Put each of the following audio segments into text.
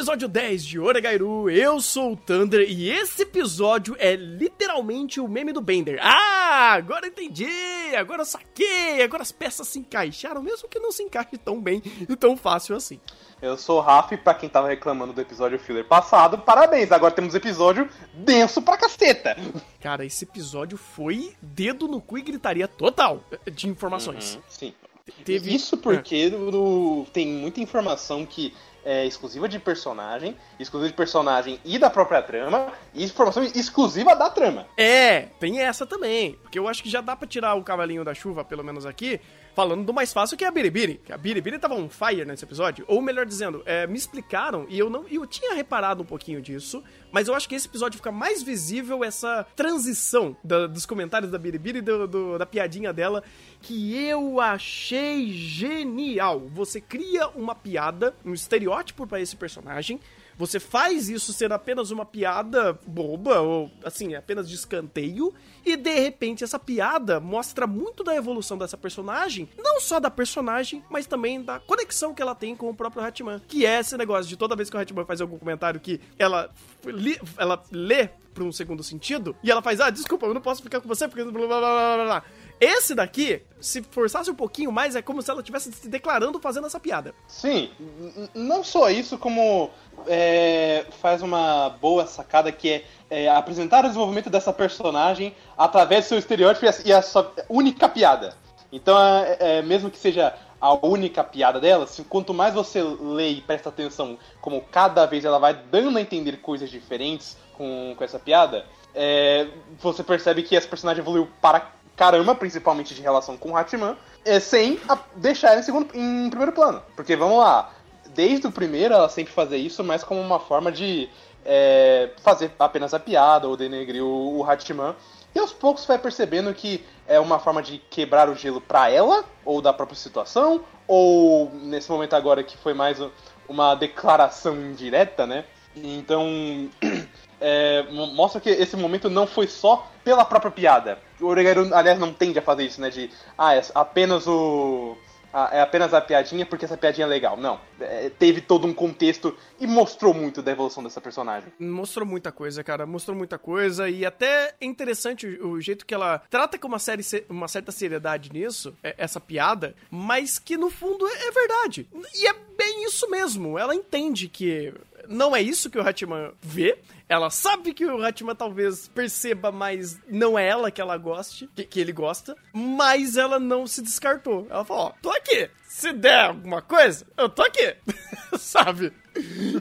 Episódio 10 de Oregairu, eu sou o Thunder e esse episódio é literalmente o meme do Bender. Ah, agora entendi, agora saquei, agora as peças se encaixaram, mesmo que não se encaixe tão bem e tão fácil assim. Eu sou o Raf, pra quem tava reclamando do episódio filler passado, parabéns, agora temos episódio denso pra caceta. Cara, esse episódio foi dedo no cu e gritaria total de informações. Uhum, sim. Teve... Isso porque no... tem muita informação que é, exclusiva de personagem, exclusiva de personagem e da própria trama, e informação exclusiva da trama. É, tem essa também. Porque eu acho que já dá pra tirar o cavalinho da chuva, pelo menos aqui, falando do mais fácil que é a Biribiri. Que a Biribiri tava on fire nesse episódio. Ou melhor dizendo, é, me explicaram, e eu não. Eu tinha reparado um pouquinho disso, mas eu acho que esse episódio fica mais visível essa transição da, dos comentários da Biribiri, do, do, da piadinha dela, que eu achei genial. Você cria uma piada, um estereótipo para esse personagem você faz isso ser apenas uma piada boba, ou assim, apenas de escanteio, e de repente essa piada mostra muito da evolução dessa personagem, não só da personagem, mas também da conexão que ela tem com o próprio Hatman. Que é esse negócio de toda vez que o Hatman faz algum comentário que ela, li, ela lê por um segundo sentido, e ela faz, ah, desculpa, eu não posso ficar com você porque blá blá blá blá blá. Esse daqui, se forçasse um pouquinho mais, é como se ela estivesse se declarando fazendo essa piada. Sim, não só isso, como é, faz uma boa sacada que é, é, apresentar o desenvolvimento dessa personagem através do seu estereótipo e a, e a sua única piada. Então, é, é, mesmo que seja a única piada dela, se, quanto mais você lê e presta atenção, como cada vez ela vai dando a entender coisas diferentes com, com essa piada, é, você percebe que essa personagem evoluiu para caramba, principalmente de relação com o Hatman, é, sem a, deixar em, segundo, em primeiro plano. Porque vamos lá, desde o primeiro ela sempre fazia isso, mas como uma forma de é, fazer apenas a piada ou denegrir o, o Hatman. E aos poucos vai percebendo que é uma forma de quebrar o gelo para ela, ou da própria situação, ou nesse momento agora que foi mais uma declaração indireta, né? Então, é, mostra que esse momento não foi só pela própria piada. O Oregairu, aliás, não tende a fazer isso, né? De, ah, é apenas o. é apenas a piadinha porque essa piadinha é legal. Não. É, teve todo um contexto e mostrou muito da evolução dessa personagem. Mostrou muita coisa, cara. Mostrou muita coisa. E até é interessante o, o jeito que ela trata com uma, série, uma certa seriedade nisso, é, essa piada, mas que no fundo é, é verdade. E é bem isso mesmo. Ela entende que não é isso que o Hatman vê. Ela sabe que o Hatman talvez perceba, mas não é ela que ela goste, que, que ele gosta, mas ela não se descartou. Ela falou: Ó, tô aqui. Se der alguma coisa, eu tô aqui. sabe?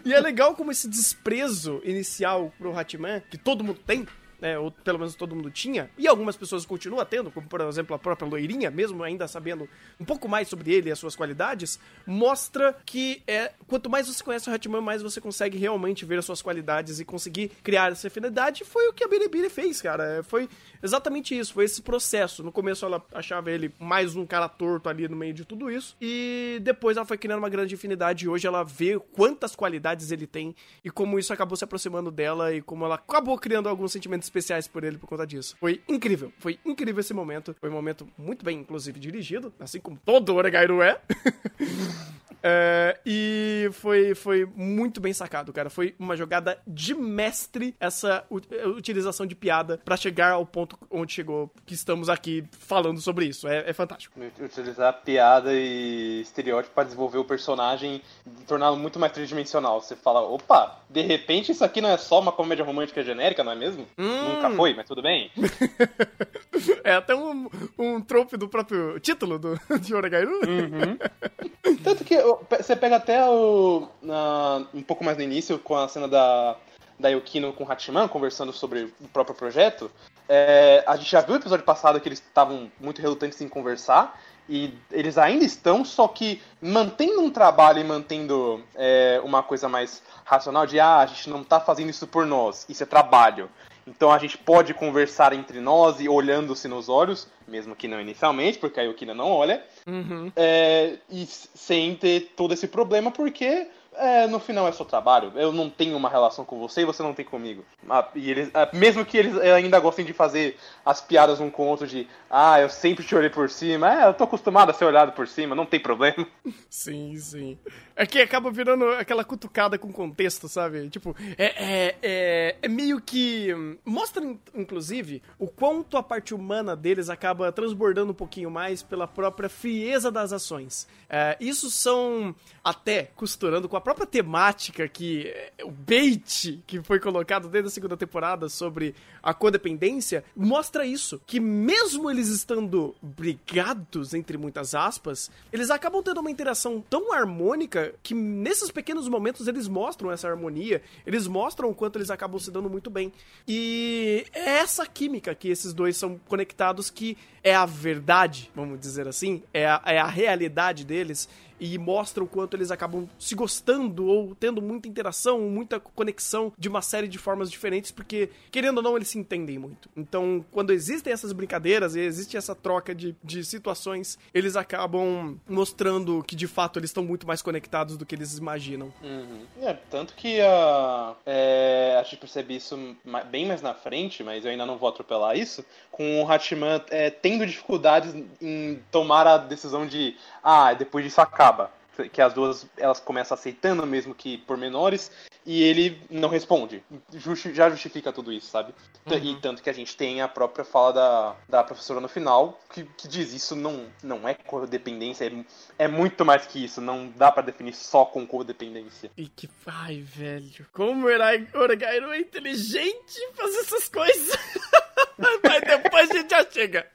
E é legal como esse desprezo inicial pro Hatman, que todo mundo tem, né, ou pelo menos todo mundo tinha, e algumas pessoas continuam tendo, como por exemplo a própria loirinha, mesmo ainda sabendo um pouco mais sobre ele e as suas qualidades, mostra que é quanto mais você conhece o Hatman, mais você consegue realmente ver as suas qualidades e conseguir criar essa afinidade. Foi o que a Biribiri fez, cara. É, foi exatamente isso, foi esse processo. No começo ela achava ele mais um cara torto ali no meio de tudo isso, e depois ela foi criando uma grande afinidade e hoje ela vê quantas qualidades ele tem e como isso acabou se aproximando dela e como ela acabou criando alguns sentimentos especiais por ele por conta disso. Foi incrível, foi incrível esse momento. Foi um momento muito bem, inclusive, dirigido, assim como todo Oregairu é. É, e foi, foi muito bem sacado, cara. Foi uma jogada de mestre essa utilização de piada para chegar ao ponto onde chegou, que estamos aqui falando sobre isso. É, é fantástico. Utilizar piada e estereótipo para desenvolver o personagem e torná-lo muito mais tridimensional. Você fala, opa, de repente isso aqui não é só uma comédia romântica genérica, não é mesmo? Hum. Nunca foi, mas tudo bem. é até um, um trope do próprio título do, de Oregairu. Uhum. Tanto que você pega até o. um pouco mais no início, com a cena da, da Yukino com o Hachiman conversando sobre o próprio projeto. É, a gente já viu o episódio passado que eles estavam muito relutantes em conversar. E eles ainda estão, só que mantendo um trabalho e mantendo é, uma coisa mais racional de ah, a gente não está fazendo isso por nós, isso é trabalho. Então a gente pode conversar entre nós e olhando-se nos olhos, mesmo que não inicialmente, porque a Yukina não olha, Uhum. é, e sem ter todo esse problema, porque é, no final é só trabalho. Eu não tenho uma relação com você e você não tem comigo. Ah, E eles, ah, mesmo que eles ainda gostem de fazer as piadas um com o outro de ah, eu sempre te olhei por cima, é, eu tô acostumado a ser olhado por cima, não tem problema. Sim, sim. É que acaba virando aquela cutucada com contexto, sabe? Tipo, é, é, é, é meio que. hum, Mostra, in- inclusive, o quanto a parte humana deles acaba transbordando um pouquinho mais pela própria frieza das ações. É, isso são até costurando com a própria temática que. é, O bait que foi colocado desde a segunda temporada sobre a codependência mostra isso. Que mesmo eles estando brigados, entre muitas aspas, eles acabam tendo uma interação tão harmônica que nesses pequenos momentos eles mostram essa harmonia, eles mostram o quanto eles acabam se dando muito bem. E é essa química que esses dois são conectados que é a verdade, vamos dizer assim, é a, é a realidade deles e mostra o quanto eles acabam se gostando ou tendo muita interação, muita conexão de uma série de formas diferentes, porque, querendo ou não, eles se entendem muito. Então, quando existem essas brincadeiras e existe essa troca de, de situações, eles acabam mostrando que de fato eles estão muito mais conectados do que eles imaginam. É, tanto que a, é, a gente percebe isso bem mais na frente, mas eu ainda não vou atropelar isso, com o Hatman é, tendo dificuldades em tomar a decisão de, ah, depois disso acaba. Que as duas elas começam aceitando mesmo que por menores e ele não responde. Justi- já justifica tudo isso, sabe? T- E tanto que a gente tem a própria fala da, da professora no final que, que diz isso não, não é codependência, é, é muito mais que isso, não dá pra definir só com codependência. E que. Ai, velho. Como o Erai Oragairo é inteligente fazer essas coisas. Mas depois a gente já chega.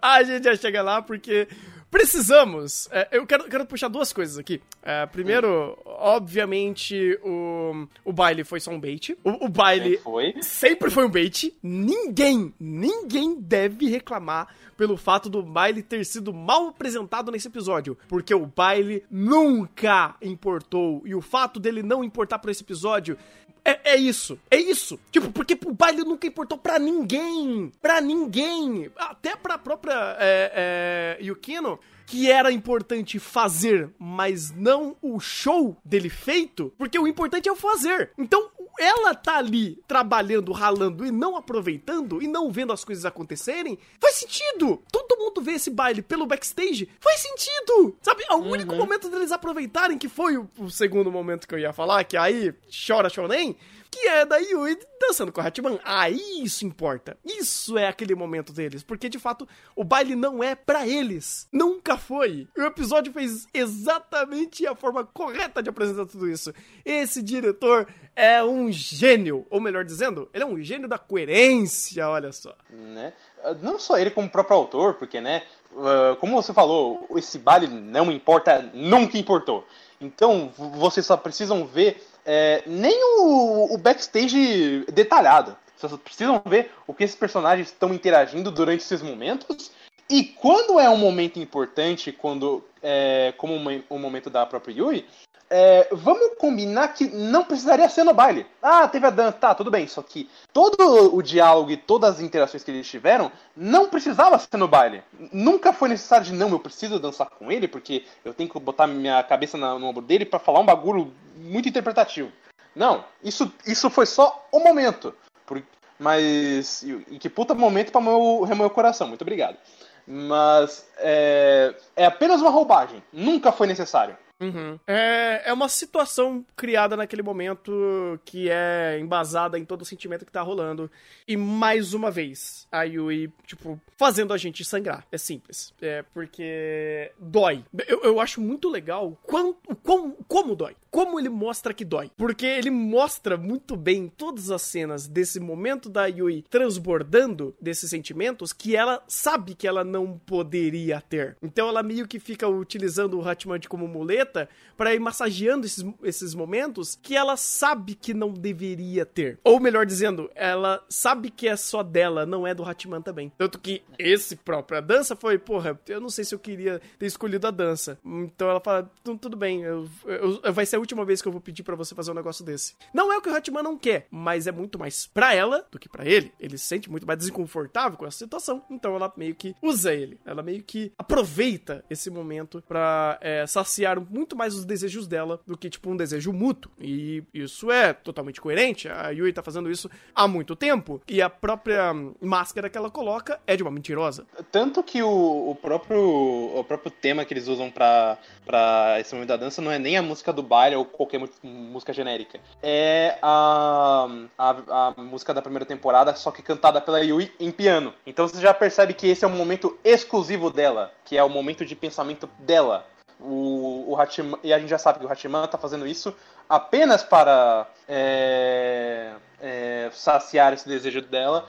A gente já chega lá porque. Precisamos. é, eu quero, quero puxar duas coisas aqui. É, primeiro, obviamente, o, o baile foi só um bait. O, o baile Foi. sempre foi um bait. Ninguém, ninguém deve reclamar pelo fato do baile ter sido mal apresentado nesse episódio. Porque o baile nunca importou. E o fato dele não importar por esse episódio. É, é isso, é isso. Tipo, porque o baile nunca importou pra ninguém. Pra ninguém. Até pra própria é, é, Yukino, que era importante fazer, mas não o show dele feito, porque o importante é o fazer. Então, ela tá ali trabalhando, ralando e não aproveitando e não vendo as coisas acontecerem, faz sentido. Todo mundo vê esse baile pelo backstage, faz sentido. Sabe, o único momento deles aproveitarem, que foi o, o segundo momento que eu ia falar, que aí chora shonen, que é da Yui dançando com a Hatman. Aí isso importa. Isso é aquele momento deles. Porque, de fato, o baile não é pra eles. Nunca foi. O episódio fez exatamente a forma correta de apresentar tudo isso. Esse diretor é um gênio. Ou melhor dizendo, ele é um gênio da coerência, olha só. né? Não só ele como o próprio autor, porque, né, ah, como você falou, esse baile não importa, nunca importou. Então, vocês só precisam ver é, nem o, o backstage detalhado. Vocês precisam ver o que esses personagens estão interagindo durante esses momentos. E quando é um momento importante, quando é, como um, um momento da própria Yui, é, vamos combinar que não precisaria ser no baile. Ah, teve a dança, tá, tudo bem. Só que todo o diálogo e todas as interações que eles tiveram não precisava ser no baile. Nunca foi necessário de, não, eu preciso dançar com ele, porque eu tenho que botar minha cabeça na- no ombro dele pra falar um bagulho muito interpretativo. Não, isso, isso foi só o momento. Por- mas. E que puta momento pra meu, remoer o coração, muito obrigado. Mas é, é apenas uma roubagem. Nunca foi necessário. Uhum. É, é uma situação criada naquele momento que é embasada em todo o sentimento que tá rolando. E mais uma vez, a Yui, tipo, fazendo a gente sangrar. É simples. É porque dói. Eu, eu acho muito legal quão, quão, como dói. Como ele mostra que dói. Porque ele mostra muito bem todas as cenas desse momento da Yui transbordando desses sentimentos que ela sabe que ela não poderia ter. Então ela meio que fica utilizando o Hatchman como muleta pra ir massageando esses, esses momentos que ela sabe que não deveria ter. Ou melhor dizendo, ela sabe que é só dela, não é do Hatchman também. Tanto que esse próprio, a dança foi, porra, eu não sei se eu queria ter escolhido a dança. Então ela fala, "Tu- tudo bem, eu, eu- vai ser última vez que eu vou pedir para você fazer um negócio desse. Não é o que o Hatman não quer, mas é muito mais pra ela do que para ele. Ele se sente muito mais desconfortável com essa situação, então ela meio que usa ele. Ela meio que aproveita esse momento pra é, saciar muito mais os desejos dela do que, tipo, um desejo mútuo. E isso é totalmente coerente. A Yui tá fazendo isso há muito tempo. E a própria máscara que ela coloca é de uma mentirosa. Tanto que o, o próprio, o próprio tema que eles usam pra, pra esse momento da dança não é nem a música do baile ou qualquer música genérica. É a, a, a música da primeira temporada, só que cantada pela Yui em piano. Então você já percebe que esse é um momento exclusivo dela, que é o momento de pensamento dela. O, o Hachiman, e a gente já sabe que o Hachiman tá fazendo isso apenas para é, é, saciar esse desejo dela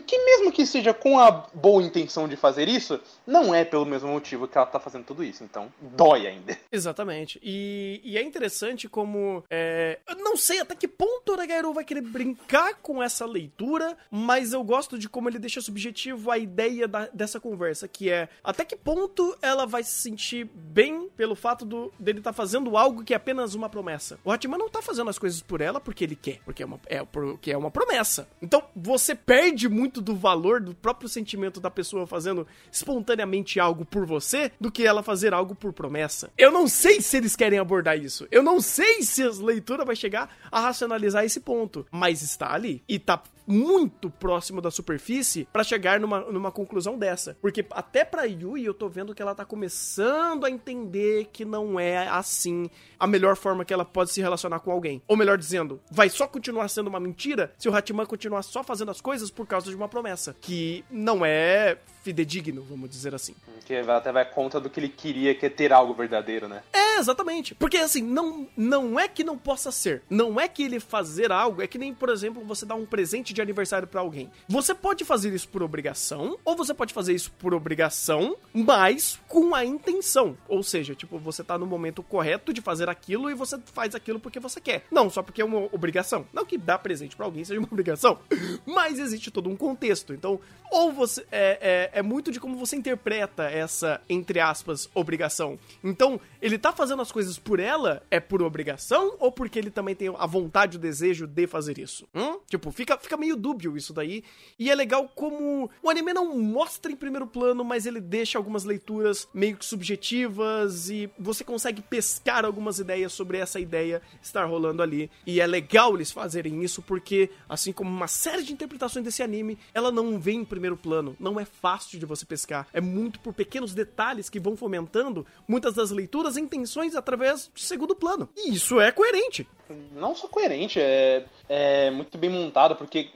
que mesmo que seja com a boa intenção de fazer isso, não é pelo mesmo motivo que ela tá fazendo tudo isso. Então, dói ainda. Exatamente. E, e é interessante como. É, eu não sei até que ponto o Nagairu vai querer brincar com essa leitura, mas eu gosto de como ele deixa subjetivo a ideia da, dessa conversa, que é até que ponto ela vai se sentir bem pelo fato do, dele estar tá fazendo algo que é apenas uma promessa. O Hatman não tá fazendo as coisas por ela porque ele quer, porque é uma, é, porque é uma promessa. Então, você perde muito do valor do próprio sentimento da pessoa fazendo espontaneamente algo por você do que ela fazer algo por promessa. Eu não sei se eles querem abordar isso. Eu não sei se a leitura vai chegar a racionalizar esse ponto, mas está ali e tá muito próximo da superfície para chegar numa, numa conclusão dessa. Porque até pra Yui eu tô vendo que ela tá começando a entender que não é assim a melhor forma que ela pode se relacionar com alguém. Ou melhor dizendo, vai só continuar sendo uma mentira se o Hatman continuar só fazendo as coisas por causa de uma promessa. Que não é fidedigno, vamos dizer assim. Que até vai conta do que ele queria, que é ter algo verdadeiro, né? É, exatamente. Porque assim, não, não é que não possa ser. Não é que ele fazer algo, é que nem, por exemplo, você dar um presente de aniversário para alguém. Você pode fazer isso por obrigação, ou você pode fazer isso por obrigação, mas com a intenção. Ou seja, tipo, você tá no momento correto de fazer aquilo e você faz aquilo porque você quer. Não só porque é uma obrigação. Não que dar presente para alguém seja uma obrigação, mas existe todo um contexto. Então, ou você. É, é, é muito de como você interpreta essa, entre aspas, obrigação. Então, ele tá fazendo as coisas por ela, é por obrigação, ou porque ele também tem a vontade, o desejo de fazer isso? Hum? Tipo, fica, fica meio dúbio isso daí. E é legal como o anime não mostra em primeiro plano, mas ele deixa algumas leituras meio que subjetivas e você consegue pescar algumas ideias sobre essa ideia estar rolando ali. E é legal eles fazerem isso porque, assim como uma série de interpretações desse anime, ela não vem em primeiro plano. Não é fácil de você pescar. É muito por pequenos detalhes que vão fomentando muitas das leituras e intenções através de segundo plano. E isso é coerente. Não só coerente, é, é muito bem montado, porque.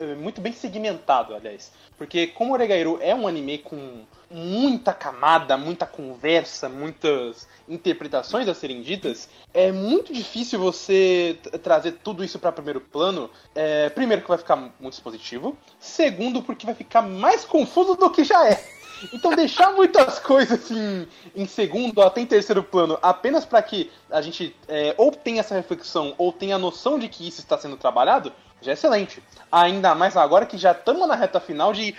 É muito bem segmentado, aliás. Porque como Oregairu é um anime com muita camada, muita conversa, muitas interpretações a serem ditas, é muito difícil você trazer tudo isso para primeiro plano. É, primeiro, que vai ficar muito expositivo. Segundo, porque vai ficar mais confuso do que já é. Então, deixar muitas coisas em, em segundo até em terceiro plano apenas para que a gente é, ou tenha essa reflexão ou tenha a noção de que isso está sendo trabalhado, já é excelente. Ainda mais agora que já estamos na reta final de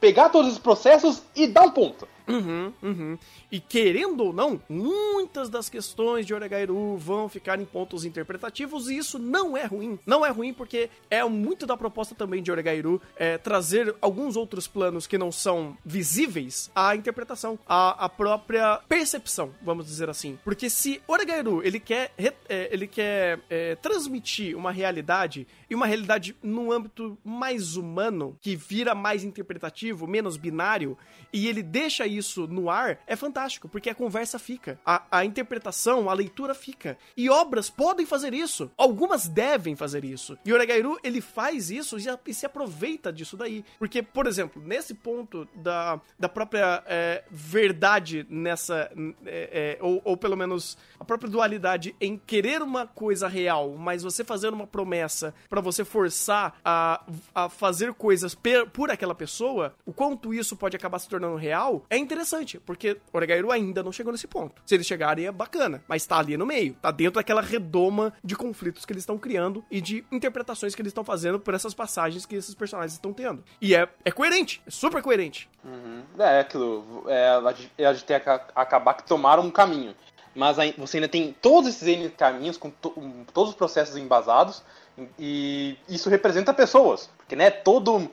pegar todos os processos e dar um ponto. Uhum, uhum. E querendo ou não, muitas das questões de Oregairu vão ficar em pontos interpretativos e isso não é ruim. Não é ruim porque é muito da proposta também de Oregairu é, trazer alguns outros planos que não são visíveis à interpretação, à, à própria percepção, vamos dizer assim. Porque se Oregairu ele quer, é, ele quer é, transmitir uma realidade e uma realidade no âmbito mais humano, que vira mais interpretativo, menos binário, e ele deixa isso no ar, é fantástico, porque a conversa fica, a, a interpretação, a leitura fica. E obras podem fazer isso, algumas devem fazer isso. E Oregairu, ele faz isso e, e se aproveita disso daí. Porque, por exemplo, nesse ponto da, da própria é, verdade nessa, é, é, ou, ou pelo menos a própria dualidade em querer uma coisa real, mas você fazer uma promessa para você forçar a, a fazer coisas per, por aquela pessoa, o quanto isso pode acabar se tornando real, é interessante, porque Oregairu ainda não chegou nesse ponto. Se eles chegarem é bacana, mas tá ali no meio, tá dentro daquela redoma de conflitos que eles estão criando e de interpretações que eles estão fazendo por essas passagens que esses personagens estão tendo. E é, é coerente, é super coerente. Uhum. É aquilo, é, gente tem que acabar que tomaram um caminho. mas você ainda tem todos esses N caminhos com, to, todos os processos embasados e isso representa pessoas, porque né, todo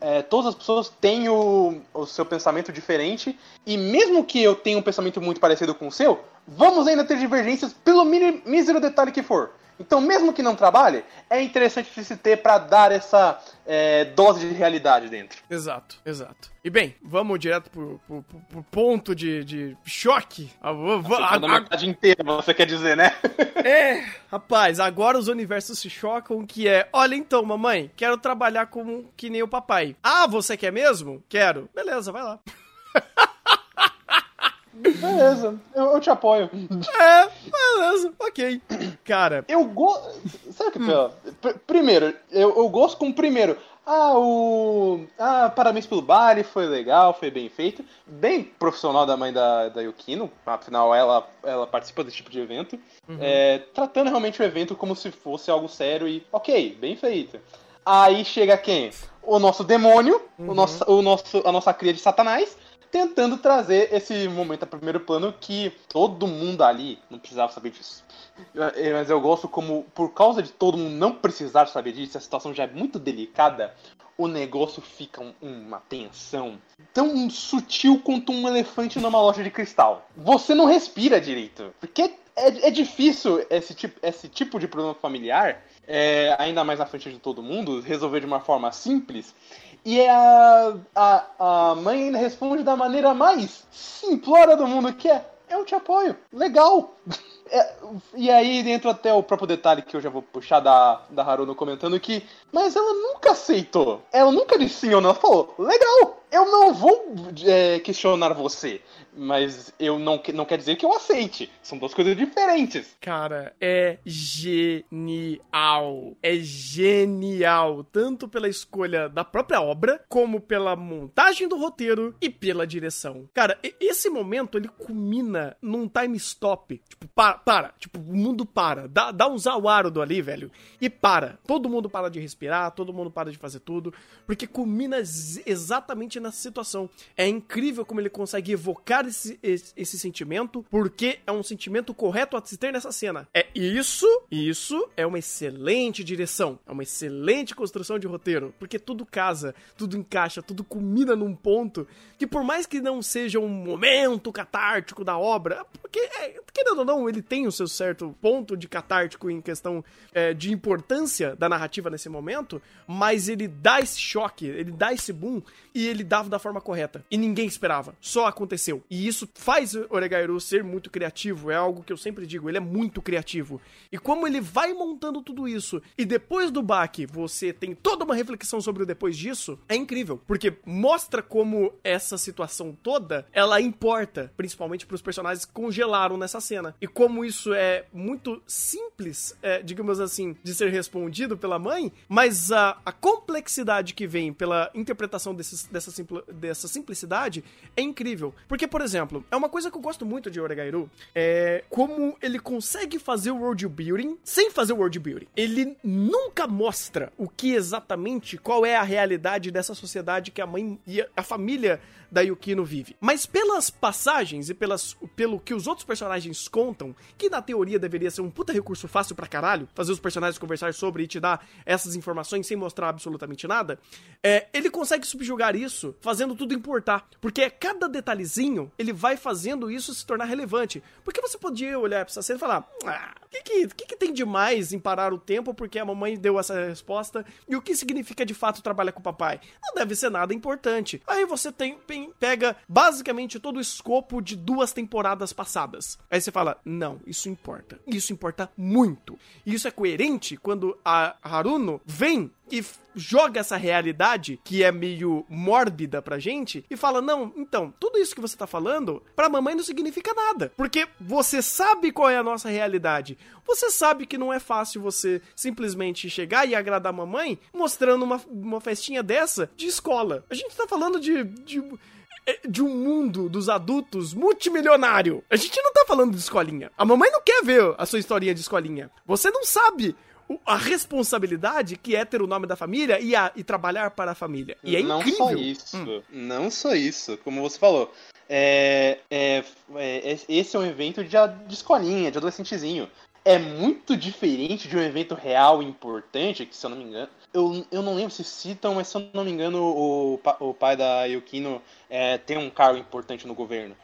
é, todas as pessoas têm o, o seu pensamento diferente e mesmo que eu tenha um pensamento muito parecido com o seu, vamos ainda ter divergências pelo mísero detalhe que for. Então, mesmo que não trabalhe, é interessante se ter para dar essa é, dose de realidade dentro. Exato, exato. E bem, vamos direto pro, pro, pro, ponto de, de choque. A, a, a, inteira, você quer dizer, né? é, rapaz, agora os universos se chocam, que é, olha então, mamãe, quero trabalhar como que nem o papai. Ah, você quer mesmo? Quero. Beleza, vai lá. Beleza, eu, eu, te apoio. É, beleza, ok. Cara. Eu gosto. Sabe o que é pior? Primeiro, eu, eu gosto com o primeiro. Ah, o. Ah, parabéns pelo baile, foi legal, foi bem feito. Bem profissional da mãe da, da Yukino, afinal ela, ela participa desse tipo de evento. Uhum. É, tratando realmente o evento como se fosse algo sério e, ok, bem feito. Aí chega quem? O nosso demônio, uhum. o nosso, o nosso, a nossa cria de Satanás, tentando trazer esse momento a primeiro plano que todo mundo ali não precisava saber disso. Mas eu gosto como, por causa de todo mundo não precisar saber disso, a situação já é muito delicada, o negócio fica uma tensão tão sutil quanto um elefante numa loja de cristal. Você não respira direito, porque é, é difícil esse tipo, esse tipo de problema familiar, é, ainda mais na frente de todo mundo, resolver de uma forma simples e é a, a, a mãe ainda responde da maneira mais simplória do mundo, que é, eu te apoio, legal. É, e aí entra até o próprio detalhe que eu já vou puxar da, da Haruno comentando que, mas ela nunca aceitou. Ela nunca disse sim ou não. Ela falou, legal, eu não vou é, questionar você mas eu não, não quer dizer que eu aceite. São duas coisas diferentes. Cara, é genial. É genial. Tanto pela escolha da própria obra, como pela montagem do roteiro e pela direção. Cara, esse momento ele culmina num time stop. Tipo, para, para. Tipo, o mundo para. Dá, dá um zawarudo ali, velho. E para. Todo mundo para de respirar, todo mundo para de fazer tudo. Porque culmina exatamente nessa situação. É incrível como ele consegue evocar esse, esse, esse, sentimento, porque é um sentimento correto a se ter nessa cena. É isso, isso é uma excelente direção, é uma excelente construção de roteiro, porque tudo casa, tudo encaixa, tudo culmina num ponto que por mais que não seja um momento catártico da obra, porque, é, querendo ou não, ele tem o seu certo ponto de catártico em questão é, de importância da narrativa nesse momento, mas ele dá esse choque, ele dá esse boom e ele dava da forma correta. E ninguém esperava, só aconteceu. E isso faz Oregairu ser muito criativo, é algo que eu sempre digo, ele é muito criativo. E como ele vai montando tudo isso, e depois do baque você tem toda uma reflexão sobre o depois disso, é incrível, porque mostra como essa situação toda, ela importa, principalmente para os personagens que congelaram nessa cena. E como isso é muito simples, é, digamos assim, de ser respondido pela mãe, mas a, a complexidade que vem pela interpretação desses, dessa, simpl, dessa simplicidade é incrível. Porque, por exemplo, é uma coisa que eu gosto muito de Oregairu, é como ele consegue fazer o world building sem fazer o world building. Ele nunca mostra o que exatamente, qual é a realidade dessa sociedade que a mãe e a família da Yukino vive. Mas pelas passagens e pelas, pelo que os outros personagens contam, que na teoria deveria ser um puta recurso fácil pra caralho, fazer os personagens conversar sobre e te dar essas informações sem mostrar absolutamente nada, é, ele consegue subjugar isso fazendo tudo importar. Porque é cada detalhezinho, ele vai fazendo isso se tornar relevante. Porque você podia olhar pra essa cena e falar: ah, o que, que, que, que tem de mais em parar o tempo porque a mamãe deu essa resposta? E o que significa de fato trabalhar com o papai? Não deve ser nada importante. Aí você tem pega basicamente todo o escopo de duas temporadas passadas. Aí você fala: não, isso importa. Isso importa muito. E isso é coerente quando a Haruno vem e joga essa realidade que é meio mórbida pra gente e fala: "Não, então, tudo isso que você tá falando pra mamãe não significa nada, porque você sabe qual é a nossa realidade. Você sabe que não é fácil você simplesmente chegar e agradar a mamãe mostrando uma, uma festinha dessa de escola. A gente tá falando de, de é, de um mundo dos adultos multimilionário. A gente não tá falando de escolinha. A mamãe não quer ver a sua historinha de escolinha. Você não sabe a responsabilidade que é ter o nome da família e, a, e trabalhar para a família. E é não incrível. Não só isso. Hum. Não só isso. Como você falou, é, é, é, esse é um evento de, de escolinha, de adolescentezinho. É muito diferente de um evento real importante, que se eu não me engano. Eu, eu não lembro se citam, mas se eu não me engano, o, o pai da Yukino é, tem um cargo importante no governo.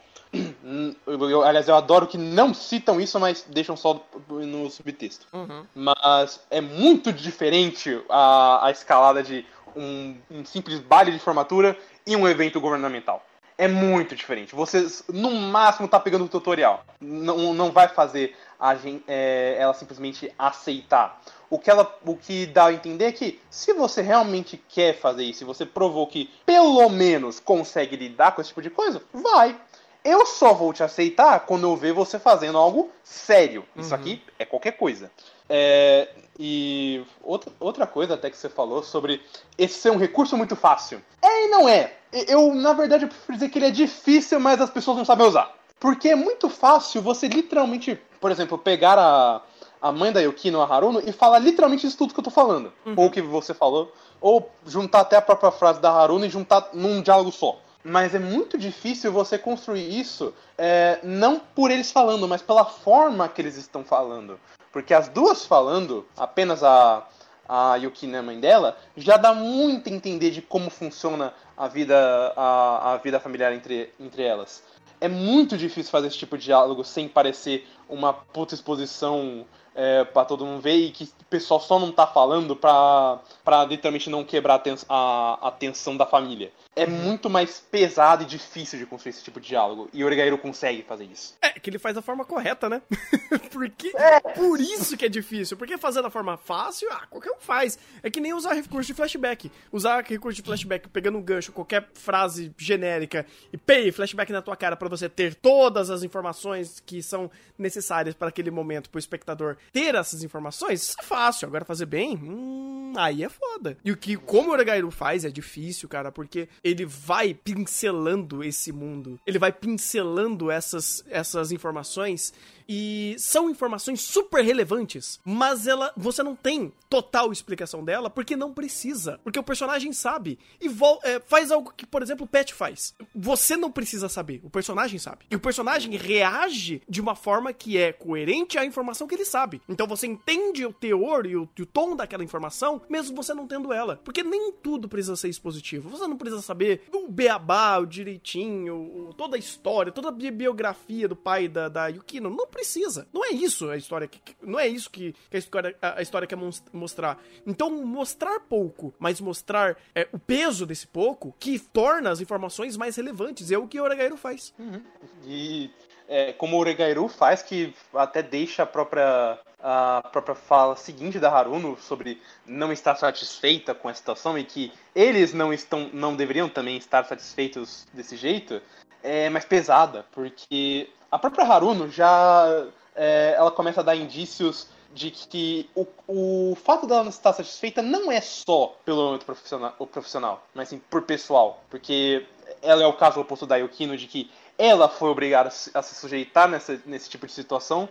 Eu, aliás, eu adoro que não citam isso, mas deixam só no subtexto. Uhum. Mas é muito diferente a, a escalada de um, um simples baile de formatura e um evento governamental é muito diferente. Você, no máximo, tá pegando o tutorial. Não, não vai fazer a gente, é, ela simplesmente aceitar. O que, ela, o que dá a entender é que, se você realmente quer fazer isso, se você provou que pelo menos consegue lidar com esse tipo de coisa, vai. Eu só vou te aceitar quando eu ver você fazendo algo sério. Isso uhum. aqui é qualquer coisa. É, e outra, outra coisa até que você falou sobre esse ser um recurso muito fácil. É e não é. Eu, na verdade, eu prefiro dizer que ele é difícil, mas as pessoas não sabem usar. Porque é muito fácil você literalmente, por exemplo, pegar a, a mãe da Yukino, a Haruno, e falar literalmente isso tudo que eu tô falando. Uhum. Ou o que você falou. Ou juntar até a própria frase da Haruno e juntar num diálogo só. Mas é muito difícil você construir isso, é, não por eles falando, mas pela forma que eles estão falando. Porque as duas falando, apenas a, a Yukina, a mãe dela, já dá muito a entender de como funciona a vida, a, a vida familiar entre, entre elas. É muito difícil fazer esse tipo de diálogo sem parecer uma puta exposição é, para todo mundo ver e que o pessoal só não tá falando pra, pra literalmente não quebrar a, a, a tensão da família é muito mais pesado e difícil de construir esse tipo de diálogo. E o Origairo consegue fazer isso. É, que ele faz da forma correta, né? porque é. por isso que é difícil. Porque fazer da forma fácil, ah, qualquer um faz. É que nem usar recurso de flashback. Usar recurso de flashback pegando um gancho, qualquer frase genérica e pei, flashback na tua cara para você ter todas as informações que são necessárias para aquele momento pro espectador ter essas informações, isso é fácil. Agora fazer bem, hum, aí é foda. E o que como o Origairo faz é difícil, cara, porque ele vai pincelando esse mundo. Ele vai pincelando essas, essas informações e são informações super relevantes, mas ela você não tem total explicação dela porque não precisa, porque o personagem sabe e é, faz algo que, por exemplo, o Pet faz. Você não precisa saber, o personagem sabe. E o personagem reage de uma forma que é coerente à informação que ele sabe. Então você entende o teor e o, e o tom daquela informação, mesmo você não tendo ela, porque nem tudo precisa ser expositivo. Você não precisa saber o beabá, o direitinho, toda a história, toda a biografia do pai da, da Yukino. Não precisa. Não é isso a história que, não é isso que, que a, história, a, história quer mostrar. Então, mostrar pouco, mas mostrar é, o peso desse pouco, que torna as informações mais relevantes. É o que o Oregairo faz. Uhum. E é, como o Oregairu faz, que até deixa a própria, a própria fala seguinte da Haruno sobre não estar satisfeita com a situação e que eles não estão não deveriam também estar satisfeitos desse jeito, é mais pesada, porque a própria Haruno já é, ela começa a dar indícios de que o, o fato dela não estar satisfeita não é só pelo âmbito profissional, profissional, mas sim por pessoal, porque ela é o caso oposto da Yukino de que ela foi obrigada a se sujeitar nessa, nesse tipo de situação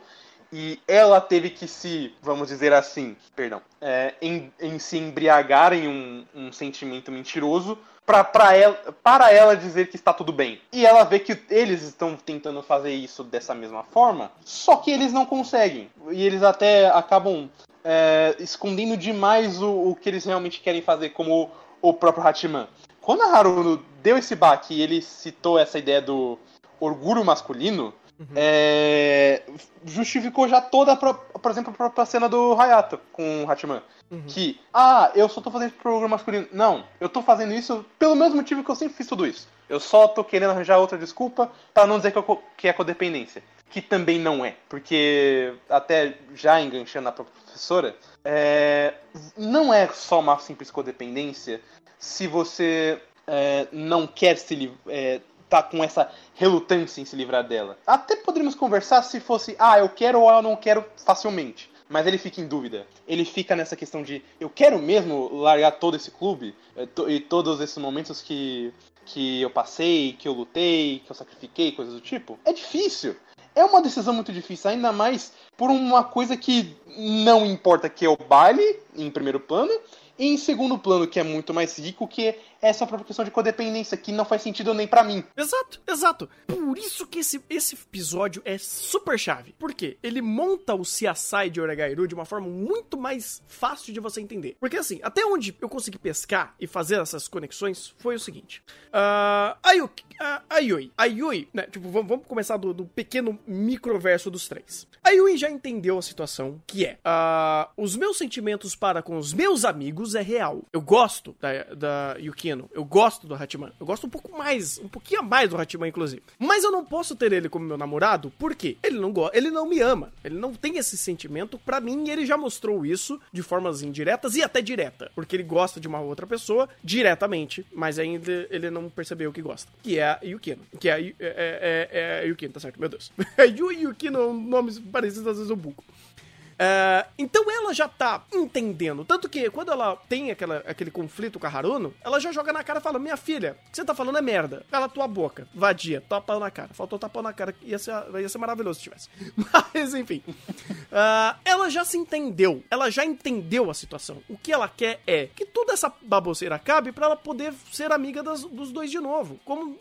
e ela teve que se, vamos dizer assim, perdão, é, em, em, se embriagar em um, um sentimento mentiroso pra, pra ela, para ela dizer que está tudo bem. E ela vê que eles estão tentando fazer isso dessa mesma forma, só que eles não conseguem. E eles até acabam é, escondendo demais o, o que eles realmente querem fazer, como o, o próprio Hachiman. Quando a Haruno deu esse baque e ele citou essa ideia do orgulho masculino, uhum. é, justificou já toda, por exemplo, a própria cena do Hayato com o Hatman. Uhum. Que, ah, eu só tô fazendo isso pro orgulho masculino. Não, eu tô fazendo isso pelo mesmo motivo que eu sempre fiz tudo isso. Eu só tô querendo arranjar outra desculpa para não dizer que, eu, que é codependência. Que também não é. Porque, até já enganchando a própria professora, é, não é só uma simples codependência se você é, não quer se é, tá com essa relutância em se livrar dela. Até poderíamos conversar se fosse, ah, eu quero ou eu não quero facilmente. Mas ele fica em dúvida. Ele fica nessa questão de, eu quero mesmo largar todo esse clube eh, e todos esses momentos que, que eu passei, que eu lutei, que eu sacrifiquei, coisas do tipo. É difícil. É uma decisão muito difícil, ainda mais por uma coisa que não importa, que é o baile, em primeiro plano, e em segundo plano, que é muito mais rico, que é só por questão de codependência, que não faz sentido nem para mim. Exato, exato. Por isso que esse, esse episódio é super chave. Por quê? Ele monta o CSI de Oregairu de uma forma muito mais fácil de você entender. Porque assim, até onde eu consegui pescar e fazer essas conexões foi o seguinte. Uh, a, Yui, a, a Yui, a Yui né, tipo, vamos, vamos começar do, do, pequeno microverso dos três. A Yui já entendeu a situação que é, uh, os meus sentimentos para com os meus amigos é real. Eu gosto da, da Yukino, eu gosto do Hatman, eu gosto um pouco mais, um pouquinho a mais do Hatman, inclusive. Mas eu não posso ter ele como meu namorado, porque ele não gosta, ele não me ama, ele não tem esse sentimento. Para mim e ele já mostrou isso de formas indiretas e até direta, porque ele gosta de uma outra pessoa diretamente, mas ainda ele não percebeu que gosta, que é a Yukino, que é a, é, é, é a Yukino, tá certo, meu Deus. Yu e Yukino, nomes parecidos às vezes eu buco. Uh, então ela já tá entendendo. Tanto que quando ela tem aquela, aquele conflito com a Haruno, ela já joga na cara e fala: Minha filha, o que você tá falando é merda. Cala tua boca, vadia, topa na cara. Faltou tapar na cara, ia ser, ia ser maravilhoso se tivesse. Mas enfim. Uh, ela já se entendeu. Ela já entendeu a situação. O que ela quer é que toda essa baboseira acabe para ela poder ser amiga das, dos dois de novo. Como,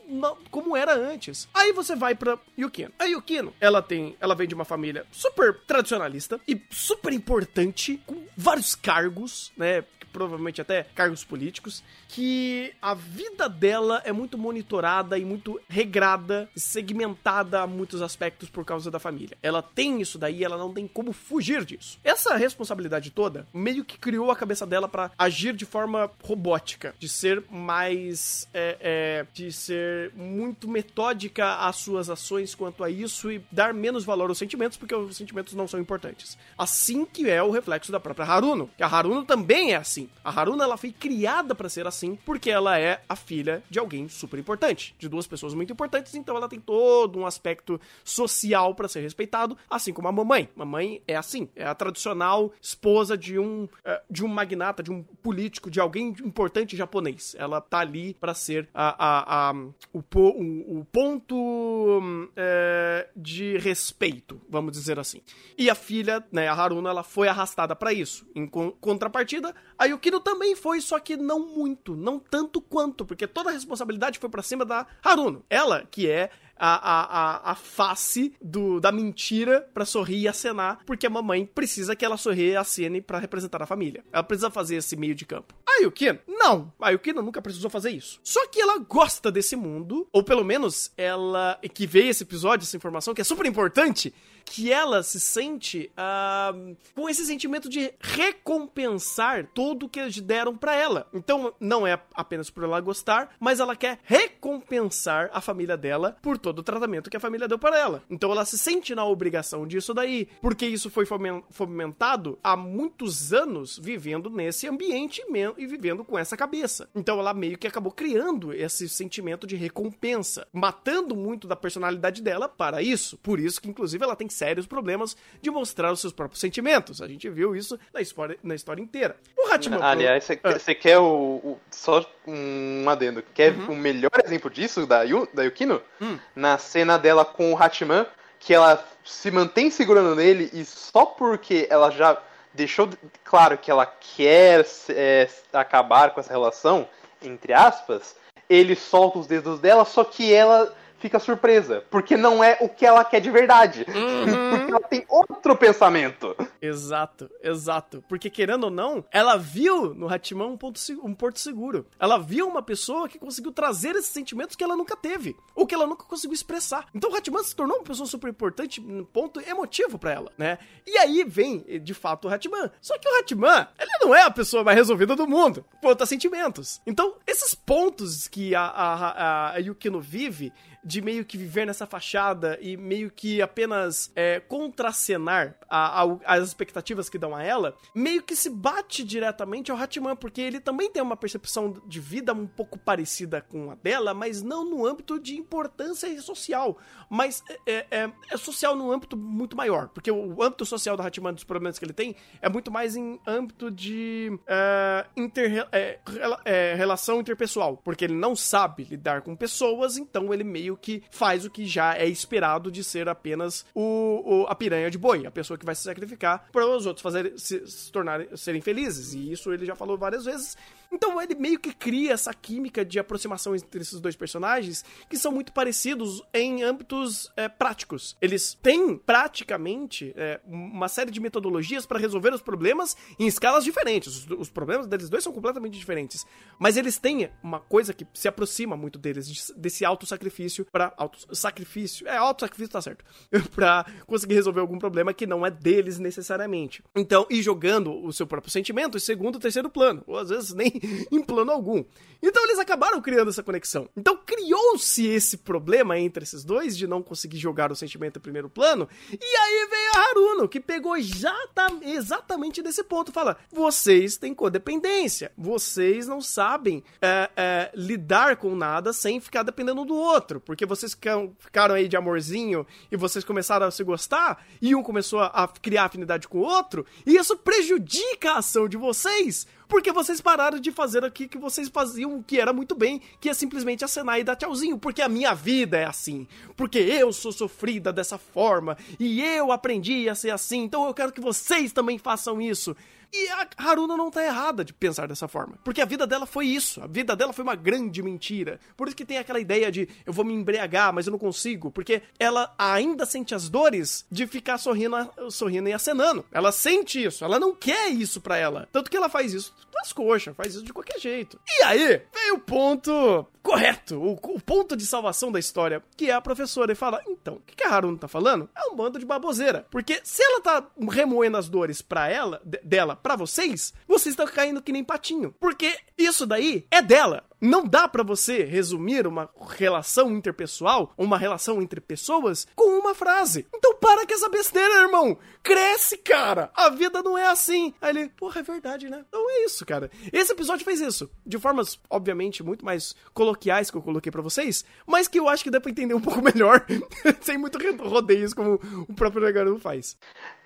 como era antes. Aí você vai pra Yukino. A Yukino, ela tem. Ela vem de uma família super tradicionalista e super importante, com vários cargos, né? Provavelmente até cargos políticos, que a vida dela é muito monitorada e muito regrada, segmentada a muitos aspectos por causa da família. Ela tem isso daí, ela não tem como fugir disso. Essa responsabilidade toda meio que criou a cabeça dela para agir de forma robótica, de ser mais. É, é, de ser muito metódica às suas ações quanto a isso e dar menos valor aos sentimentos, porque os sentimentos não são importantes. Assim que é o reflexo da própria Haruno. Que a Haruno também é assim. A Haruno ela foi criada para ser assim porque ela é a filha de alguém super importante, de duas pessoas muito importantes, então ela tem todo um aspecto social para ser respeitado, assim como a mamãe. Mamãe é assim, é a tradicional esposa de um eh, de um magnata, de um político, de alguém importante japonês. Ela tá ali para ser a, a, a o, o, o, ponto é, de respeito, vamos dizer assim. E a filha, né, a Haruna, ela foi arrastada para isso. Em contrapartida, a Yukino também foi, só que não muito, não tanto quanto, porque toda a responsabilidade foi para cima da Haruno. Ela, que é a, a, a, face do, da mentira para sorrir e acenar, porque a mamãe precisa que ela sorria e acene para representar a família. Ela precisa fazer esse meio de campo. A Yukino, não. A Yukino nunca precisou fazer isso. Só que ela gosta desse mundo, ou pelo menos ela que vê esse episódio, essa informação, que é super importante, que ela se sente uh, com esse sentimento de recompensar tudo que eles deram para ela. Então, não é apenas por ela gostar, mas ela quer recompensar a família dela por todo o tratamento que a família deu para ela. Então, ela se sente na obrigação disso daí, porque isso foi fomentado há muitos anos vivendo nesse ambiente e vivendo com essa cabeça. Então, ela meio que acabou criando esse sentimento de recompensa, matando muito da personalidade dela para isso. Por isso que, inclusive, ela tem sérios problemas de mostrar os seus próprios sentimentos. A gente viu isso na história, na história inteira. O Hatman... Aliás, você ah. quer o, o, Só um adendo. Quer uhum. o melhor exemplo disso da, Yu, da Yukino? Hum. Na cena dela com o Hatman, que ela se mantém segurando nele e só porque ela já deixou claro que ela quer é, acabar com essa relação, entre aspas, ele solta os dedos dela, só que ela fica surpresa, porque não é o que ela quer de verdade. Uhum. porque ela tem outro pensamento. Exato, exato. Porque querendo ou não, ela viu no Hatimão um, ponto, um porto seguro. Ela viu uma pessoa que conseguiu trazer esses sentimentos que ela nunca teve, ou que ela nunca conseguiu expressar. Então o Hatimão se tornou uma pessoa super importante no ponto emotivo para ela, né? E aí vem, de fato, o Hatimão. Só que o Hatimão, ele não é a pessoa mais resolvida do mundo quanto a sentimentos. Então, esses pontos que a, a, a, a Yukino vive de meio que viver nessa fachada e meio que apenas é, contracenar a, a, as expectativas que dão a ela, meio que se bate diretamente ao Hatman, porque ele também tem uma percepção de vida um pouco parecida com a dela, mas não no âmbito de importância social, mas é, é, é social num âmbito muito maior, porque o âmbito social do Hatman, dos problemas que ele tem, é muito mais em âmbito de é, inter, é, é, relação interpessoal, porque ele não sabe lidar com pessoas, então ele meio que faz o que já é esperado de ser apenas o, o a piranha de boi, a pessoa que vai se sacrificar para os outros fazerem se, se tornarem serem felizes. E isso ele já falou várias vezes. Então ele meio que cria essa química de aproximação entre esses dois personagens que são muito parecidos em âmbitos é, práticos. Eles têm praticamente é, uma série de metodologias para resolver os problemas em escalas diferentes. Os, os, problemas deles dois são completamente diferentes. Mas eles têm uma coisa que se aproxima muito deles, desse auto-sacrifício para auto-sacrifício. É, auto-sacrifício tá certo. pra conseguir resolver algum problema que não é deles necessariamente. Então, e jogando o seu próprio sentimento em segundo, terceiro plano. Ou às vezes nem em plano algum. Então eles acabaram criando essa conexão. Então criou-se esse problema entre esses dois de não conseguir jogar o sentimento em primeiro plano. E aí veio a Haruno, que pegou exatamente desse ponto. Fala: vocês têm codependência. Vocês não sabem é, é, lidar com nada sem ficar dependendo do outro. Porque vocês ficaram aí de amorzinho e vocês começaram a se gostar. E um começou a criar afinidade com o outro. E isso prejudica a ação de vocês porque vocês pararam de fazer aqui que vocês faziam que era muito bem, que é simplesmente acenar e dar tchauzinho, porque a minha vida é assim, porque eu sou sofrida dessa forma e eu aprendi a ser assim, então eu quero que vocês também façam isso. E a Haruna não tá errada de pensar dessa forma. Porque a vida dela foi isso. A vida dela foi uma grande mentira. Por isso que tem aquela ideia de eu vou me embriagar, mas eu não consigo. Porque ela ainda sente as dores de ficar sorrindo, sorrindo e acenando. Ela sente isso. Ela não quer isso pra ela. Tanto que ela faz isso nas coxas, faz isso de qualquer jeito. E aí, vem o ponto correto, o, o, ponto de salvação da história, que é a professora, e fala: então, o que, a Haruna tá falando? É um bando de baboseira. Porque se ela tá remoendo as dores pra ela, dela, pra vocês, vocês estão caindo que nem patinho. Porque isso daí é dela. Não dá para você resumir uma relação interpessoal, uma relação entre pessoas, com uma frase. Então para com essa besteira, irmão. Cresce, cara. A vida não é assim. Aí ele, porra, é verdade, né? Então é isso, cara. Esse episódio fez isso. De formas, obviamente, muito mais coloquiais que eu coloquei para vocês, mas que eu acho que dá pra entender um pouco melhor, sem muito rodeios, como o próprio Negaru faz.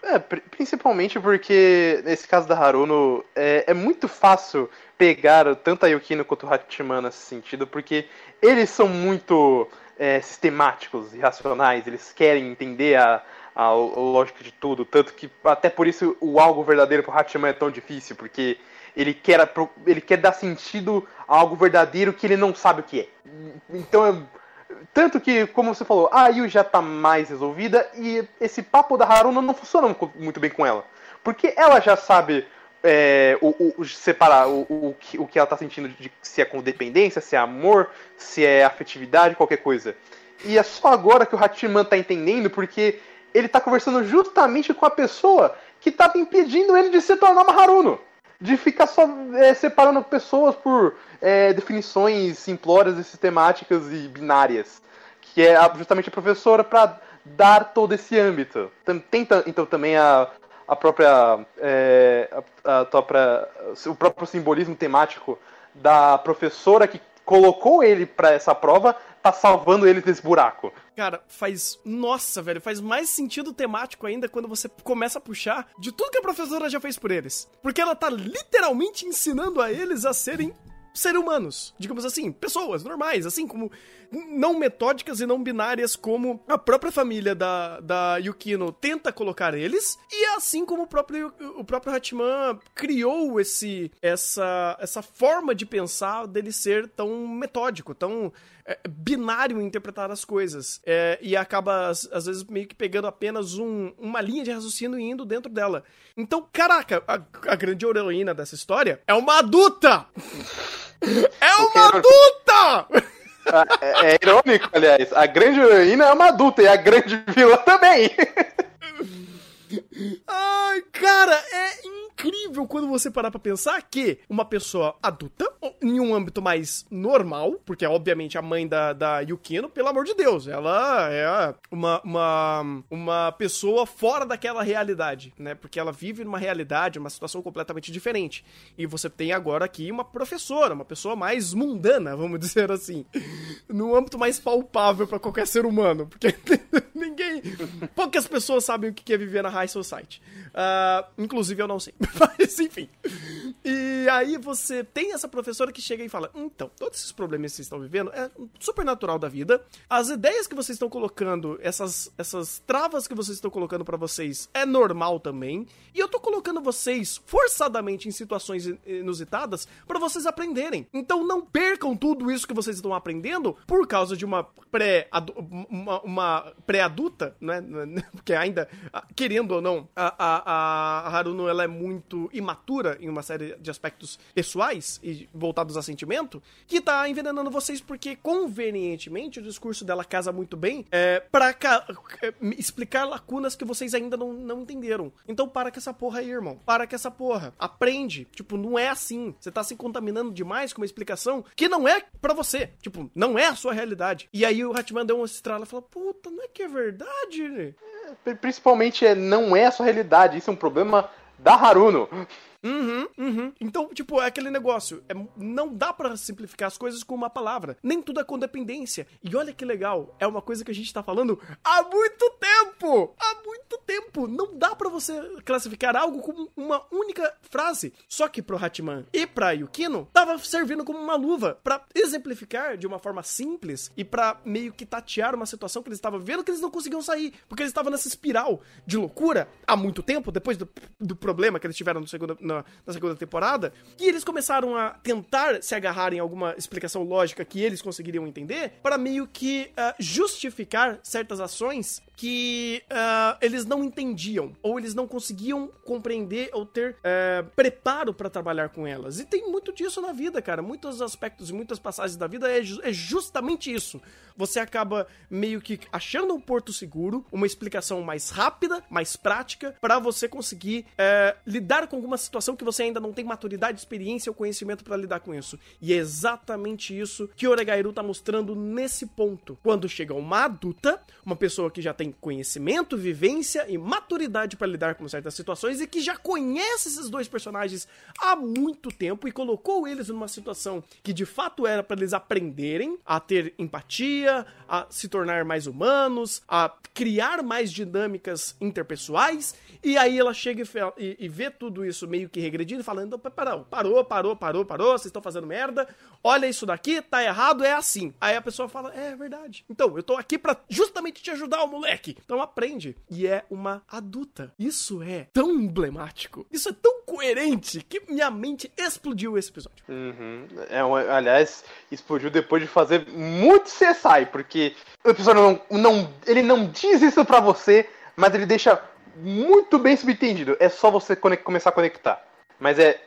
É, principalmente porque, nesse caso da Haruno, é, é muito fácil pegar tanto a Yukino quanto o Hachiman nesse sentido, porque eles são muito é, sistemáticos e racionais, eles querem entender a, a, lógica de tudo, tanto que até por isso o algo verdadeiro pro Hachiman é tão difícil, porque ele quer, ele quer dar sentido a algo verdadeiro que ele não sabe o que é. Então é, tanto que, como você falou, a Ayu já tá mais resolvida e esse papo da Haruna não funciona muito bem com ela. Porque ela já sabe é, o, o, separar o, o, o que ela tá sentindo de se é codependência, se é amor, se é afetividade, qualquer coisa. E é só agora que o Hachiman tá entendendo, porque ele tá conversando justamente com a pessoa que tava impedindo ele de se tornar uma Haruno. De ficar só é, separando pessoas por é, definições simplórias e sistemáticas e binárias. Que é justamente a professora para dar todo esse âmbito. Tem então também a, a própria, é, a, a própria o próprio simbolismo temático da professora que colocou ele para essa prova tá salvando ele desse buraco. Cara, faz. Nossa, velho, faz mais sentido temático ainda quando você começa a puxar de tudo que a professora já fez por eles. Porque ela tá literalmente ensinando a eles a serem seres humanos, digamos assim, pessoas normais, assim como não metódicas e não binárias como a própria família da, da Yukino tenta colocar eles, e assim como o próprio, o próprio Hatman criou esse, essa, essa forma de pensar dele ser tão metódico, tão é, binário em interpretar as coisas. É, e acaba, às, às, vezes, meio que pegando apenas um, uma linha de raciocínio e indo dentro dela. Então, caraca, a, a grande heroína dessa história é uma adulta! É uma adulta! É, é irônico, aliás. A grande heroína é uma adulta e a grande vilã também. Ai, cara, é incrível quando você parar pra pensar que uma pessoa adulta, em um âmbito mais normal, porque é obviamente a mãe da, da Yukino, pelo amor de Deus, ela é uma, uma, uma pessoa fora daquela realidade, né? Porque ela vive numa realidade, uma situação completamente diferente. E você tem agora aqui uma professora, uma pessoa mais mundana, vamos dizer assim, no âmbito mais palpável para qualquer ser humano, porque ninguém Poucas pessoas sabem o que é viver na High Society. Uh, inclusive eu não sei. Mas enfim. E aí você tem essa professora que chega e fala: então, todos esses problemas que vocês estão vivendo é super natural da vida. As ideias que vocês estão colocando, essas, essas travas que vocês estão colocando para vocês é normal também. E eu tô colocando vocês forçadamente em situações inusitadas para vocês aprenderem. Então não percam tudo isso que vocês estão aprendendo por causa de uma pré uma, uma pré-adulta, né? Porque ainda, querendo ou não, a, a, a Haruno ela é muito imatura em uma série de aspectos pessoais e voltados a sentimento, que tá envenenando vocês porque convenientemente o discurso dela casa muito bem é, para é, explicar lacunas que vocês ainda não, não entenderam. Então para com essa porra aí, irmão. Para com essa porra. Aprende. Tipo, não é assim. Você tá se contaminando demais com uma explicação que não é para você. Tipo, não é a sua realidade. E aí o Hatman deu uma estrala e falou: Puta, não é que é verdade? É, principalmente é, não é a sua realidade. Isso é um problema da Haruno. Uhum, uhum. Então, tipo, é aquele negócio. É, não dá para simplificar as coisas com uma palavra. Nem tudo é condependência. E olha que legal. É uma coisa que a gente tá falando há muito tempo! Há muito tempo! Não dá para você classificar algo como uma única frase. Só que pro Hatman e pra Yukino, tava servindo como uma luva para exemplificar de uma forma simples e para meio que tatear uma situação que eles estavam vendo que eles não conseguiam sair. Porque eles estavam nessa espiral de loucura há muito tempo, depois do, do problema que eles tiveram no segundo, na, segunda temporada, e eles começaram a tentar se agarrar em alguma explicação lógica que eles conseguiriam entender para meio que uh, justificar certas ações que uh, eles não entendiam ou eles não conseguiam compreender ou ter uh, preparo para trabalhar com elas. E tem muito disso na vida, cara. Muitos aspectos e muitas passagens da vida é, é justamente isso. Você acaba meio que achando um porto seguro, uma explicação mais rápida, mais prática, para você conseguir uh, lidar com alguma situação que você ainda não tem maturidade, experiência ou conhecimento para lidar com isso. E é exatamente isso que Oregairu tá mostrando nesse ponto. Quando chega uma adulta, uma pessoa que já tem conhecimento, vivência e maturidade para lidar com certas situações e que já conhece esses dois personagens há muito tempo e colocou eles numa situação que de fato era para eles aprenderem a ter empatia, a se tornar mais humanos, a criar mais dinâmicas interpessoais. E aí ela chega e, e, e vê tudo isso meio que regredindo, falando: parou, parou, parou, parou, parou, vocês estão fazendo merda, olha isso daqui, tá errado, é assim. Aí a pessoa fala: é, é verdade. Então, eu tô aqui para justamente te ajudar, o moleque. Então aprende. E é uma adulta. Isso é tão emblemático, isso é tão coerente que minha mente explodiu esse episódio. Uhum. É, aliás, explodiu depois de fazer muito CSI, porque o episódio não, não ele não diz isso para você, mas ele deixa muito bem subentendido. É só você começar a conectar. Mas é.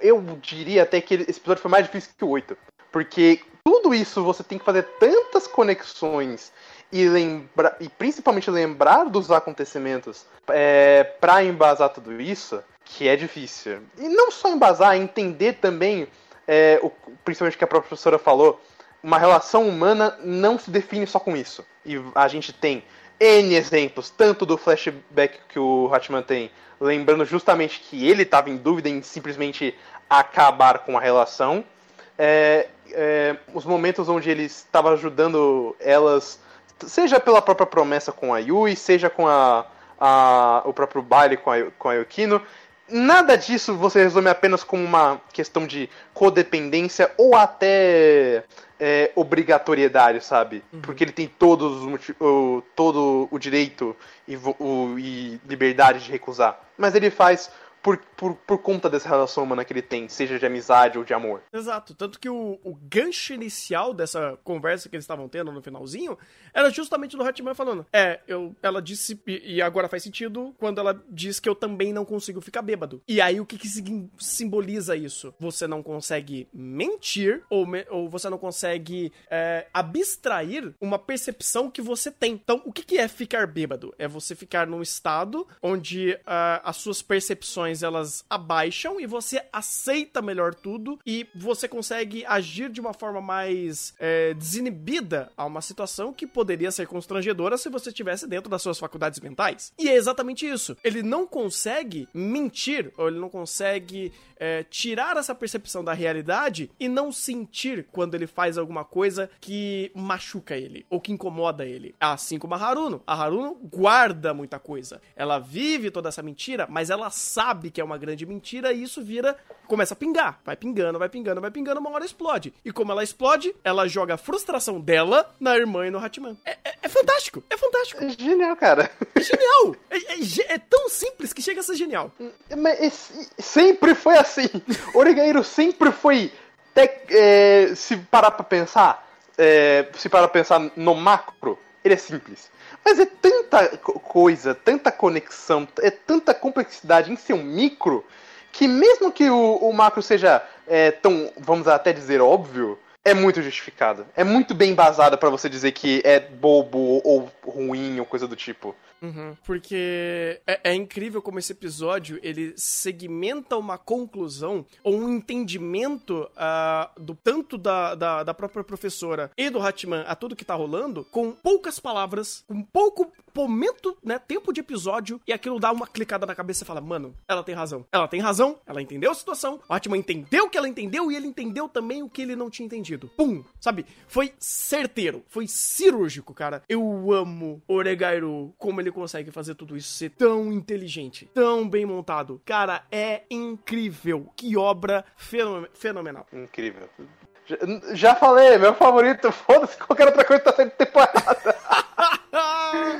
Eu diria até que esse episódio foi mais difícil que o 8. Porque tudo isso você tem que fazer tantas conexões e, lembra, e principalmente lembrar dos acontecimentos é, para embasar tudo isso, que é difícil. E não só embasar, entender também, é, o, principalmente o que a própria professora falou, uma relação humana não se define só com isso. E a gente tem N exemplos, tanto do flashback que o Hatman tem, lembrando justamente que ele estava em dúvida em simplesmente acabar com a relação. É, é, os momentos onde ele estava ajudando elas, seja pela própria promessa com a Yui, seja com a, a, o próprio baile com a, com a Yukino. Nada disso você resume apenas como uma questão de codependência ou até é, obrigatoriedade, sabe? Uhum. Porque ele tem todos os, o, todo o direito e, o, e liberdade de recusar. Mas ele faz por, por, por conta dessa relação humana que ele tem, seja de amizade ou de amor. Exato. Tanto que o, o gancho inicial dessa conversa que eles estavam tendo no finalzinho era justamente do Hatman falando: É, eu, ela disse, e, e, agora faz sentido quando ela diz que eu também não consigo ficar bêbado. E aí o que, que simboliza isso? Você não consegue mentir ou, me, ou você não consegue é, abstrair uma percepção que você tem. Então, o que, que é ficar bêbado? É você ficar num estado onde uh, as suas percepções elas abaixam e você aceita melhor tudo e você consegue agir de uma forma mais é, desinibida a uma situação que poderia ser constrangedora se você estivesse dentro das suas faculdades mentais. E é exatamente isso. Ele não consegue mentir, ou ele não consegue é, tirar essa percepção da realidade e não sentir quando ele faz alguma coisa que machuca ele ou que incomoda ele. Assim como a Haruno. A Haruno guarda muita coisa. Ela vive toda essa mentira, mas ela sabe que é uma grande mentira e isso vira. começa a pingar. Vai pingando, vai pingando, vai pingando, uma hora explode. E como ela explode, ela joga a frustração dela na irmã e no Hatman. É, é, é fantástico, é fantástico. É genial, cara. É genial! É, é, é, tão simples que chega a ser genial. Mas sempre foi assim. Origairo sempre foi. É, se parar pra pensar, é, se parar pra pensar no macro, ele é simples. Mas é tanta coisa, tanta conexão, é tanta complexidade em seu micro, que mesmo que o, o macro seja é, tão, vamos até dizer, óbvio, é muito justificado. É muito bem embasado para você dizer que é bobo ou ruim ou coisa do tipo. Uhum, porque é, é, incrível como esse episódio ele segmenta uma conclusão ou um entendimento uh, do tanto da, da, da, própria professora e do Hatman a tudo que tá rolando com poucas palavras, com pouco momento, né, tempo de episódio e aquilo dá uma clicada na cabeça e fala, mano, ela tem razão. Ela tem razão, ela entendeu a situação, o Hatman entendeu o que ela entendeu e ele entendeu também o que ele não tinha entendido. Pum, sabe? Foi certeiro, foi cirúrgico, cara. Eu amo Oregairu, como ele consegue fazer tudo isso ser tão inteligente, tão bem montado. Cara, é incrível. Que obra fenomenal. Incrível. Já, já falei, meu favorito, foda-se qualquer outra coisa que tá sendo temporada.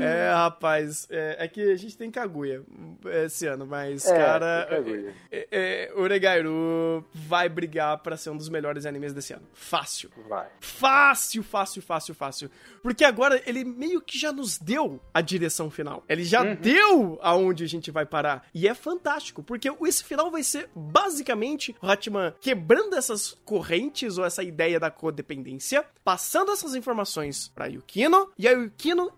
É, rapaz, é, é, que a gente tem Kaguya esse ano, mas, é, cara, é, é, Oregairu vai brigar para ser um dos melhores animes desse ano. Fácil. Vai. Fácil, fácil, fácil, fácil. Porque agora ele meio que já nos deu a direção final. Ele já uhum. deu aonde a gente vai parar. E é fantástico, porque esse final vai ser basicamente o Hatman quebrando essas correntes ou essa ideia da codependência, passando essas informações para Yukino e a Yukino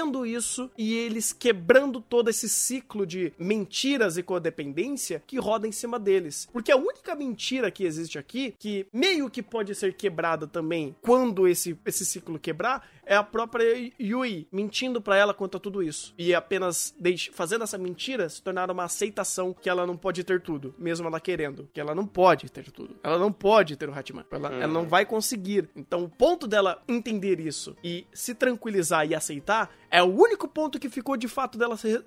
entendendo isso e eles quebrando todo esse ciclo de mentiras e codependência que roda em cima deles. Porque a única mentira que existe aqui, que meio que pode ser quebrada também quando esse, esse ciclo quebrar, é a própria Yui mentindo para ela quanto a tudo isso. E apenas fazendo essa mentira se tornar uma aceitação que ela não pode ter tudo, mesmo ela querendo. Que ela não pode ter tudo. Ela não pode ter o Hatman. Ela, ela não vai conseguir. Então, o ponto dela entender isso e se tranquilizar e aceitar é o único ponto que ficou de fato dela se,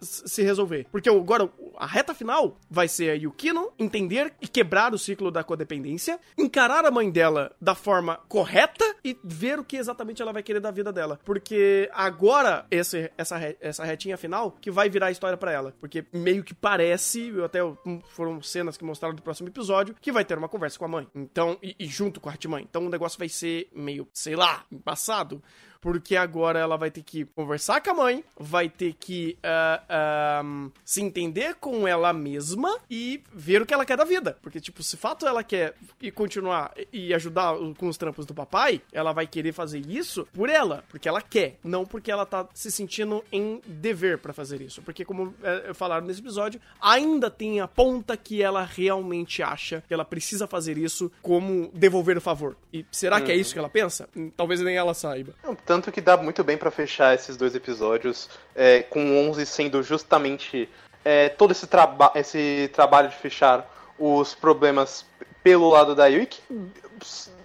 se resolver. Porque agora a reta final vai ser a Yukino entender e quebrar o ciclo da codependência, encarar a mãe dela da forma correta e ver o que exatamente ela vai querer da vida dela. Porque agora esse, essa, essa retinha final que vai virar a história para ela. Porque meio que parece, até foram cenas que mostraram do próximo episódio, que vai ter uma conversa com a mãe. Então, e, e junto com a Artmãe. Então o negócio vai ser meio, sei lá, embaçado porque agora ela vai ter que conversar com a mãe, vai ter que uh, um, se entender com ela mesma e ver o que ela quer da vida. Porque, tipo, se fato ela quer e continuar e ajudar com os trampos do papai, ela vai querer fazer isso por ela, porque ela quer, não porque ela tá se sentindo em dever para fazer isso. Porque, como é, falaram nesse episódio, ainda tem a ponta que ela realmente acha que ela precisa fazer isso como devolver o favor. E será que é uhum. isso que ela pensa? Talvez nem ela saiba. Tanto que dá muito bem para fechar esses dois episódios, é, com 11 sendo justamente é, todo esse, traba esse trabalho de fechar os problemas pelo lado da Yui, que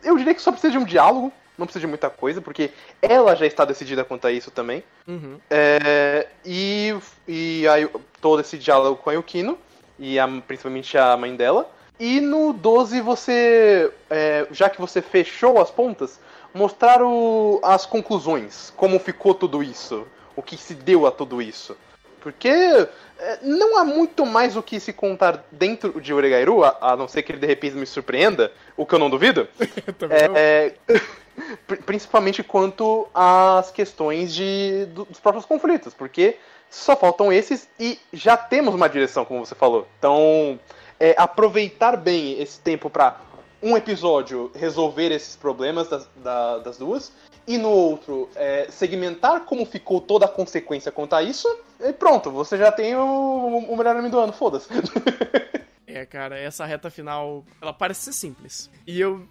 eu diria que só precisa de um diálogo, não precisa de muita coisa, porque ela já está decidida quanto a isso também. Uhum. É, e e aí, todo esse diálogo com a Yukino, e a, principalmente a mãe dela. E no 12 você, é, já que você fechou as pontas, mostrar o, as conclusões, como ficou tudo isso, o que se deu a tudo isso. Porque é, não há muito mais o que se contar dentro de Oregairu, a, a não ser que ele de repente me surpreenda, o que eu não duvido. é, é, principalmente quanto às questões de, dos próprios conflitos, porque só faltam esses e já temos uma direção, como você falou. Então, é, aproveitar bem esse tempo para um episódio resolver esses problemas das, da, das duas e no outro é, segmentar como ficou toda a consequência quanto a isso, e pronto, você já tem o, o melhor anime do ano, foda-se. É, cara, essa reta final, ela parece ser simples. E eu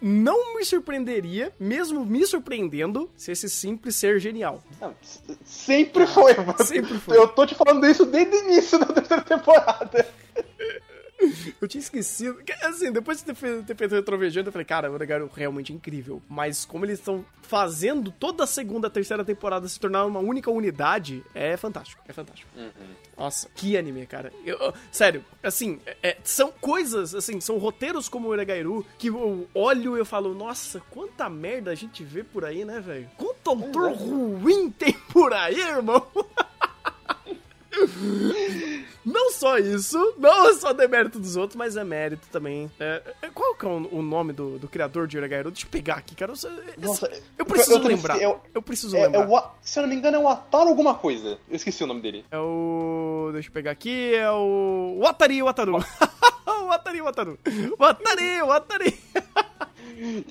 não me surpreenderia, mesmo me surpreendendo, se esse simples ser genial. Não, sempre foi, mano. Sempre foi. Eu tô te falando isso desde o início da terceira temporada. Eu tinha esquecido. Assim, depois de ter feito, ter feito Retrovejando, eu falei, cara, o Oregairu realmente incrível. Mas como eles estão fazendo toda a segunda, terceira temporada se tornar uma única unidade, é fantástico. É fantástico. Uhum. Nossa, que anime, cara. Eu, eu, sério, assim, é, é, são coisas, assim, são roteiros como o Oregairu que eu olho e eu falo, nossa, quanta merda a gente vê por aí, né, velho? Quanto autor é. ruim tem por aí, irmão? Não só isso, não é só demérito dos outros, mas é mérito também. É, é, qual que é o, o nome do, do, criador de Uragairu? Deixa eu pegar aqui, cara. Eu, Nossa, eu preciso eu, lembrar. Eu, eu preciso é, lembrar. O, se eu não me engano, é o Ataru alguma coisa. Eu esqueci o nome dele. É o. Deixa eu pegar aqui. É o. Watari Wataru. Watari Wataru. Watari Watari.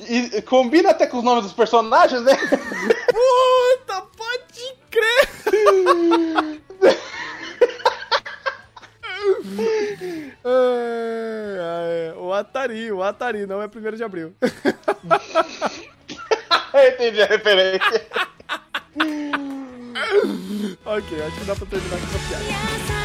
E combina até com os nomes dos personagens, né? Puta, pode crer! o Atari, o Atari, não é 1 de abril. Eu entendi a referência. ok, acho que dá pra terminar com essa piada.